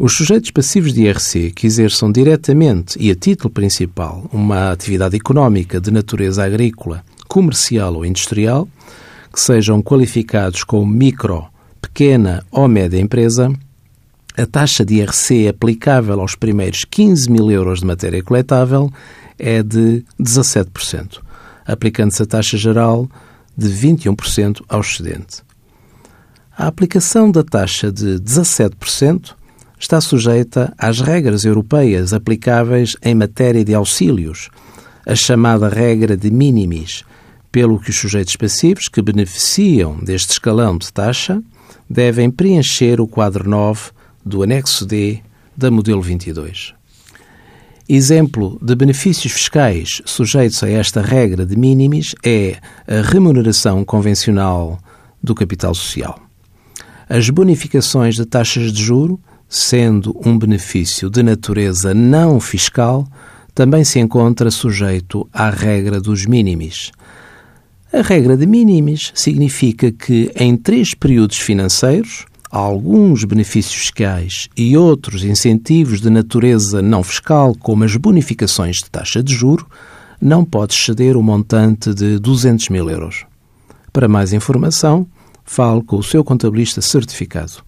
Os sujeitos passivos de IRC que exerçam diretamente e a título principal uma atividade económica de natureza agrícola, comercial ou industrial, que sejam qualificados como micro, pequena ou média empresa, a taxa de IRC aplicável aos primeiros 15 mil euros de matéria coletável é de 17%, aplicando-se a taxa geral de 21% ao excedente. A aplicação da taxa de 17% está sujeita às regras europeias aplicáveis em matéria de auxílios, a chamada regra de minimis, pelo que os sujeitos passivos que beneficiam deste escalão de taxa devem preencher o quadro 9 do anexo D da modelo 22. Exemplo de benefícios fiscais sujeitos a esta regra de minimis é a remuneração convencional do capital social. As bonificações de taxas de juro sendo um benefício de natureza não fiscal, também se encontra sujeito à regra dos mínimis. A regra de mínimis significa que em três períodos financeiros, alguns benefícios fiscais e outros incentivos de natureza não fiscal, como as bonificações de taxa de juro, não pode exceder o montante de 200 mil euros. Para mais informação, fale com o seu contabilista certificado.